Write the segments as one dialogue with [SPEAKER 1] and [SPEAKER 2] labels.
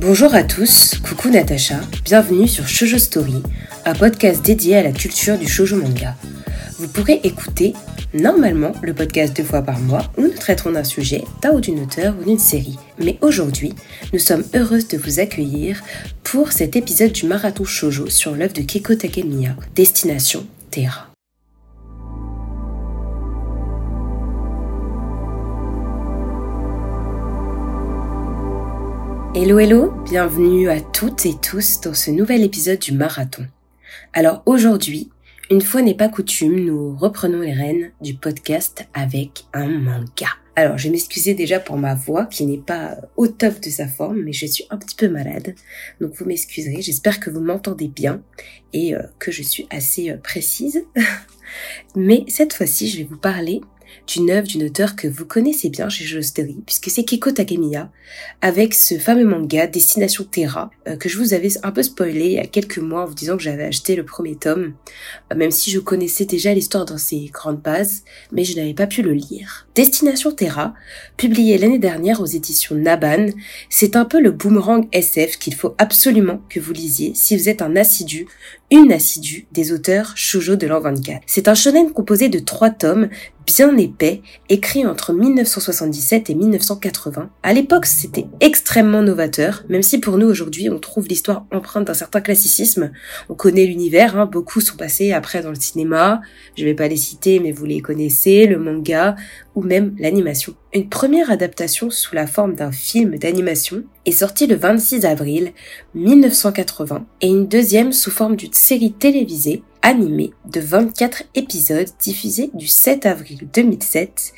[SPEAKER 1] Bonjour à tous, coucou Natacha, bienvenue sur Shoujo Story, un podcast dédié à la culture du shoujo manga. Vous pourrez écouter normalement le podcast deux fois par mois où nous traiterons d'un sujet, d'un ou d'une auteur ou d'une série. Mais aujourd'hui, nous sommes heureuses de vous accueillir pour cet épisode du marathon shoujo sur l'œuvre de Keiko Takemiya, Destination Terra. Hello hello, bienvenue à toutes et tous dans ce nouvel épisode du marathon. Alors aujourd'hui, une fois n'est pas coutume, nous reprenons les rênes du podcast avec un manga. Alors je m'excusais déjà pour ma voix qui n'est pas au top de sa forme, mais je suis un petit peu malade, donc vous m'excuserez, j'espère que vous m'entendez bien et euh, que je suis assez euh, précise. mais cette fois-ci, je vais vous parler d'une œuvre d'une auteure que vous connaissez bien chez Story, puisque c'est Keiko Takemiya, avec ce fameux manga Destination Terra, euh, que je vous avais un peu spoilé il y a quelques mois en vous disant que j'avais acheté le premier tome, euh, même si je connaissais déjà l'histoire dans ses grandes bases, mais je n'avais pas pu le lire. Destination Terra, publié l'année dernière aux éditions Naban, c'est un peu le boomerang SF qu'il faut absolument que vous lisiez si vous êtes un assidu, une assidue des auteurs shoujo de l'an 24. C'est un shonen composé de trois tomes bien épais, écrit entre 1977 et 1980. À l'époque, c'était extrêmement novateur, même si pour nous aujourd'hui, on trouve l'histoire empreinte d'un certain classicisme. On connaît l'univers, hein, beaucoup sont passés après dans le cinéma, je vais pas les citer, mais vous les connaissez, le manga, ou même l'animation. Une première adaptation sous la forme d'un film d'animation est sortie le 26 avril 1980 et une deuxième sous forme d'une série télévisée animée de 24 épisodes diffusée du 7 avril 2007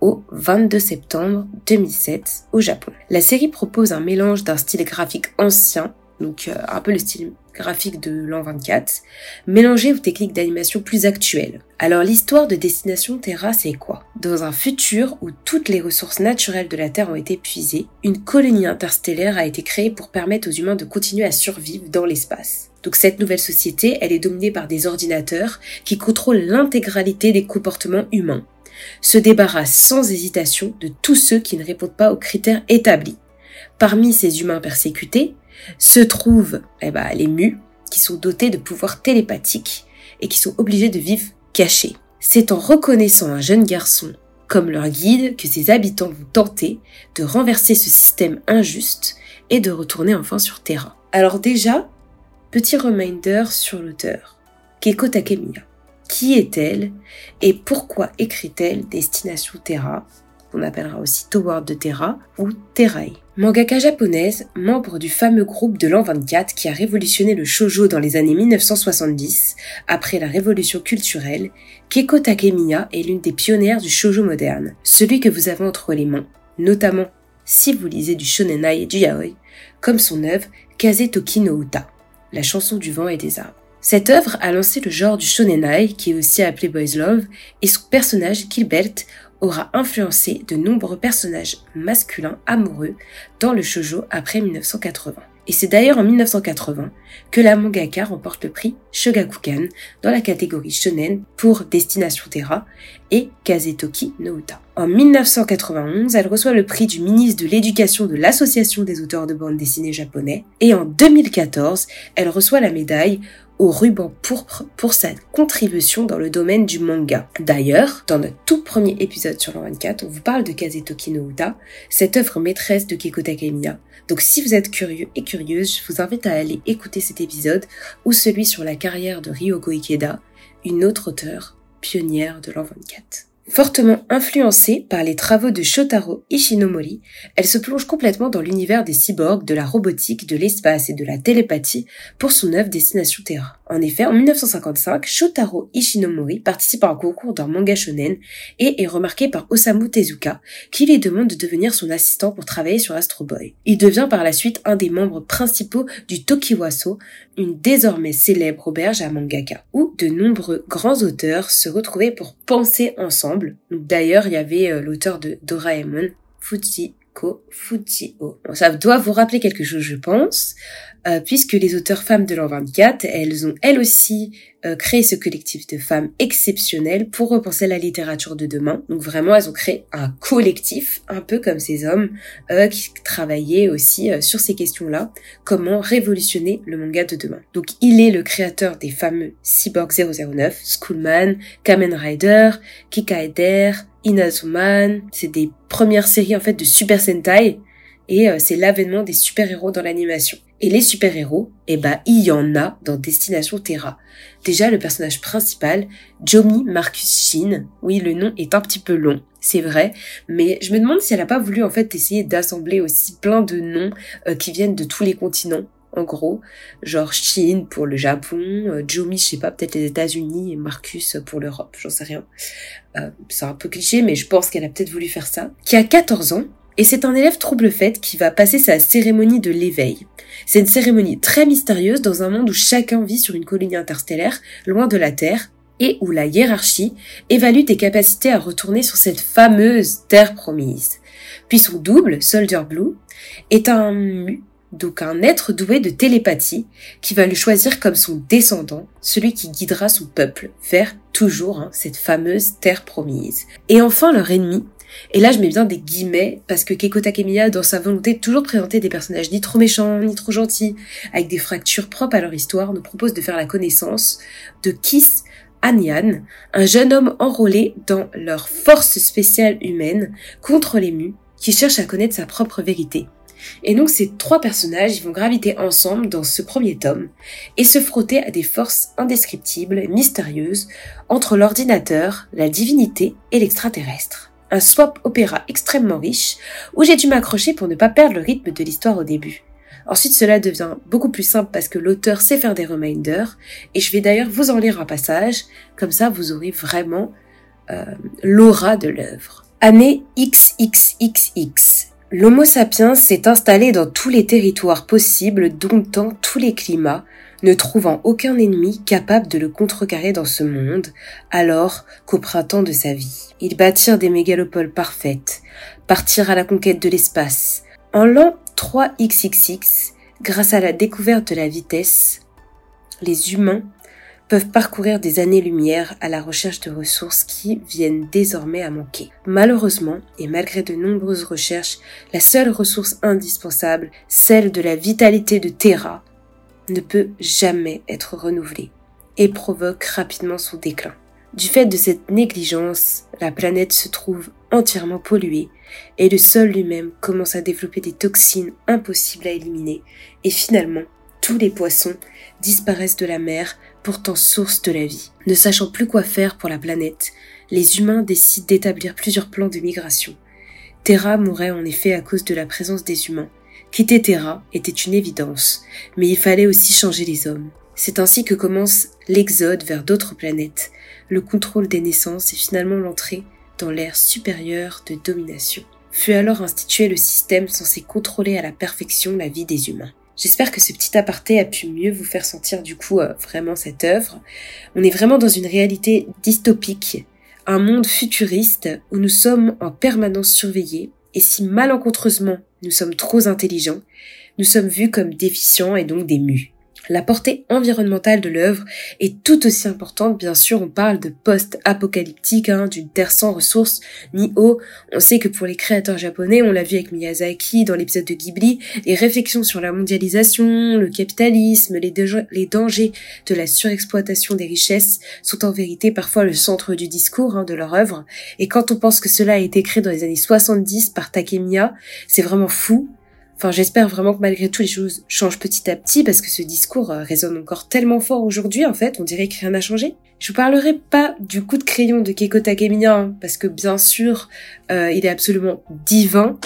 [SPEAKER 1] au 22 septembre 2007 au Japon. La série propose un mélange d'un style graphique ancien, donc euh, un peu le style graphique de l'an 24, mélangé aux techniques d'animation plus actuelles. Alors l'histoire de Destination Terra, c'est quoi? Dans un futur où toutes les ressources naturelles de la Terre ont été puisées, une colonie interstellaire a été créée pour permettre aux humains de continuer à survivre dans l'espace. Donc cette nouvelle société, elle est dominée par des ordinateurs qui contrôlent l'intégralité des comportements humains, se débarrassent sans hésitation de tous ceux qui ne répondent pas aux critères établis. Parmi ces humains persécutés, se trouvent eh ben, les mus, qui sont dotés de pouvoirs télépathiques et qui sont obligés de vivre cachés. C'est en reconnaissant un jeune garçon comme leur guide que ces habitants vont tenter de renverser ce système injuste et de retourner enfin sur Terra. Alors déjà, petit reminder sur l'auteur, Keiko Takemiya. Qui est-elle et pourquoi écrit-elle Destination Terra? Qu'on appellera aussi Toward de Terra ou Terrae. Mangaka japonaise, membre du fameux groupe de l'an 24 qui a révolutionné le shoujo dans les années 1970, après la révolution culturelle, Keiko Takemiya est l'une des pionnières du shoujo moderne, celui que vous avez entre les mains, notamment si vous lisez du shonenai et du yaoi, comme son œuvre Kazetoki no Uta, la chanson du vent et des arbres. Cette œuvre a lancé le genre du shonenai, qui est aussi appelé boys love, et son personnage Gilbert aura influencé de nombreux personnages masculins amoureux dans le shoujo après 1980. Et c'est d'ailleurs en 1980 que la mangaka remporte le prix Shogakukan dans la catégorie shonen pour Destination Terra et Kazetoki no Uta. En 1991, elle reçoit le prix du ministre de l'Éducation de l'Association des auteurs de bande dessinée japonais et en 2014, elle reçoit la médaille au ruban pourpre pour sa contribution dans le domaine du manga. D'ailleurs, dans notre tout premier épisode sur le 24, on vous parle de Kazetoki no Uta, cette œuvre maîtresse de Keiko Takemiya. Donc si vous êtes curieux et curieuse, je vous invite à aller écouter cet épisode ou celui sur la carrière de Ryoko Ikeda, une autre auteure pionnière de l'an 24. Fortement influencée par les travaux de Shotaro Ishinomori, elle se plonge complètement dans l'univers des cyborgs, de la robotique, de l'espace et de la télépathie pour son œuvre Destination Terra. En effet, en 1955, Shotaro Ishinomori participe à un concours d'un manga shonen et est remarqué par Osamu Tezuka, qui lui demande de devenir son assistant pour travailler sur Astro Boy. Il devient par la suite un des membres principaux du Tokiwaso, une désormais célèbre auberge à mangaka, où de nombreux grands auteurs se retrouvaient pour penser ensemble. D'ailleurs, il y avait euh, l'auteur de Doraemon, Fujiko Fujio. ça doit vous rappeler quelque chose, je pense, euh, puisque les auteurs femmes de l'an 24, elles ont elles aussi euh, créé ce collectif de femmes exceptionnelles pour repenser la littérature de demain. Donc vraiment, elles ont créé un collectif, un peu comme ces hommes euh, qui travaillaient aussi euh, sur ces questions-là, comment révolutionner le manga de demain. Donc il est le créateur des fameux Cyborg 009, Schoolman, Kamen Rider, Kikaeder, Inazuman. C'est des premières séries en fait de Super Sentai et c'est l'avènement des super-héros dans l'animation. Et les super-héros, eh ben, il y en a dans Destination Terra. Déjà, le personnage principal, Jomi Marcus Shin, oui, le nom est un petit peu long, c'est vrai, mais je me demande si elle n'a pas voulu en fait essayer d'assembler aussi plein de noms euh, qui viennent de tous les continents, en gros, genre Shin pour le Japon, euh, Jomi, je sais pas, peut-être les États-Unis et Marcus pour l'Europe, j'en sais rien. Euh, c'est un peu cliché, mais je pense qu'elle a peut-être voulu faire ça. Qui a 14 ans, et c'est un élève trouble-fête qui va passer sa cérémonie de l'éveil. C'est une cérémonie très mystérieuse dans un monde où chacun vit sur une colonie interstellaire, loin de la Terre, et où la hiérarchie évalue tes capacités à retourner sur cette fameuse Terre promise. Puis son double, Soldier Blue, est un mu, donc un être doué de télépathie, qui va le choisir comme son descendant, celui qui guidera son peuple vers toujours hein, cette fameuse Terre promise. Et enfin leur ennemi, et là, je mets bien des guillemets parce que Keiko Takemiya, dans sa volonté de toujours présenter des personnages ni trop méchants, ni trop gentils, avec des fractures propres à leur histoire, nous propose de faire la connaissance de Kiss Anyan, un jeune homme enrôlé dans leur force spéciale humaine contre les qui cherche à connaître sa propre vérité. Et donc ces trois personnages vont graviter ensemble dans ce premier tome et se frotter à des forces indescriptibles, mystérieuses, entre l'ordinateur, la divinité et l'extraterrestre un swap opéra extrêmement riche, où j'ai dû m'accrocher pour ne pas perdre le rythme de l'histoire au début. Ensuite, cela devient beaucoup plus simple parce que l'auteur sait faire des reminders, et je vais d'ailleurs vous en lire un passage, comme ça vous aurez vraiment euh, l'aura de l'œuvre. Année XXXX. L'Homo sapiens s'est installé dans tous les territoires possibles, domptant tous les climats, ne trouvant aucun ennemi capable de le contrecarrer dans ce monde, alors qu'au printemps de sa vie, ils bâtirent des mégalopoles parfaites, partirent à la conquête de l'espace. En l'an 3XXX, grâce à la découverte de la vitesse, les humains peuvent parcourir des années-lumière à la recherche de ressources qui viennent désormais à manquer. Malheureusement, et malgré de nombreuses recherches, la seule ressource indispensable, celle de la vitalité de Terra, ne peut jamais être renouvelé et provoque rapidement son déclin. Du fait de cette négligence, la planète se trouve entièrement polluée et le sol lui-même commence à développer des toxines impossibles à éliminer et finalement tous les poissons disparaissent de la mer, pourtant source de la vie. Ne sachant plus quoi faire pour la planète, les humains décident d'établir plusieurs plans de migration. Terra mourrait en effet à cause de la présence des humains, Quitter Terra était une évidence, mais il fallait aussi changer les hommes. C'est ainsi que commence l'exode vers d'autres planètes, le contrôle des naissances et finalement l'entrée dans l'ère supérieure de domination. Fut alors institué le système censé contrôler à la perfection la vie des humains. J'espère que ce petit aparté a pu mieux vous faire sentir du coup euh, vraiment cette œuvre. On est vraiment dans une réalité dystopique, un monde futuriste où nous sommes en permanence surveillés et si malencontreusement nous sommes trop intelligents, nous sommes vus comme déficients et donc des mus. La portée environnementale de l'œuvre est tout aussi importante. Bien sûr, on parle de post-apocalyptique, hein, d'une terre sans ressources ni eau. On sait que pour les créateurs japonais, on l'a vu avec Miyazaki dans l'épisode de Ghibli, les réflexions sur la mondialisation, le capitalisme, les, dangers de la surexploitation des richesses sont en vérité parfois le centre du discours hein, de leur œuvre. Et quand on pense que cela a été créé dans les années 70 par Takemiya, c'est vraiment fou J'espère vraiment que malgré tout, les choses changent petit à petit parce que ce discours euh, résonne encore tellement fort aujourd'hui, en fait, on dirait que rien n'a changé. Je vous parlerai pas du coup de crayon de Keiko Takemiya, hein, parce que bien sûr, euh, il est absolument divin,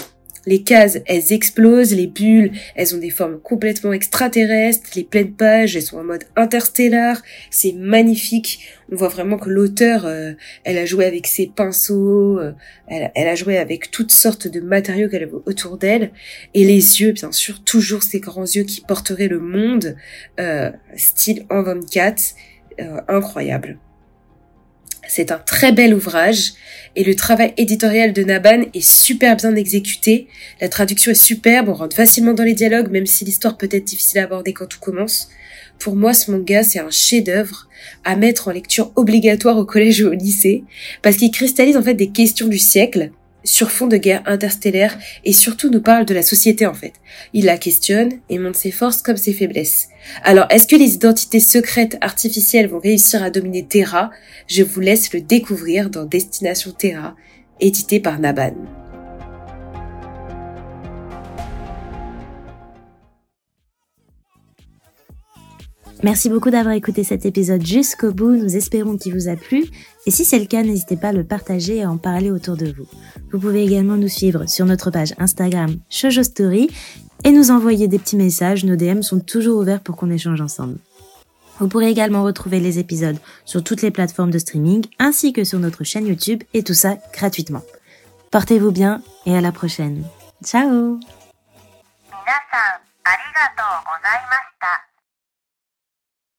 [SPEAKER 1] les cases, elles explosent, les bulles, elles ont des formes complètement extraterrestres, les pleines pages, elles sont en mode interstellar, c'est magnifique. On voit vraiment que l'auteur, euh, elle a joué avec ses pinceaux, euh, elle, a joué avec toutes sortes de matériaux qu'elle avait autour d'elle, et les yeux, bien sûr, toujours ces grands yeux qui porteraient le monde, euh, style en 24, incroyable. C'est un très bel ouvrage et le travail éditorial de Naban est super bien exécuté. La traduction est superbe, on rentre facilement dans les dialogues même si l'histoire peut être difficile à aborder quand tout commence. Pour moi, ce manga, c'est un chef-d'œuvre à mettre en lecture obligatoire au collège ou au lycée, parce qu'il cristallise en fait des questions du siècle sur fond de guerre interstellaire et surtout nous parle de la société en fait. Il la questionne et montre ses forces comme ses faiblesses. Alors est-ce que les identités secrètes artificielles vont réussir à dominer Terra? Je vous laisse le découvrir dans Destination Terra, édité par Naban.
[SPEAKER 2] Merci beaucoup d'avoir écouté cet épisode jusqu'au bout. Nous espérons qu'il vous a plu. Et si c'est le cas, n'hésitez pas à le partager et à en parler autour de vous. Vous pouvez également nous suivre sur notre page Instagram Shoujo Story et nous envoyer des petits messages. Nos DM sont toujours ouverts pour qu'on échange ensemble. Vous pourrez également retrouver les épisodes sur toutes les plateformes de streaming ainsi que sur notre chaîne YouTube et tout ça gratuitement. Portez-vous bien et à la prochaine. Ciao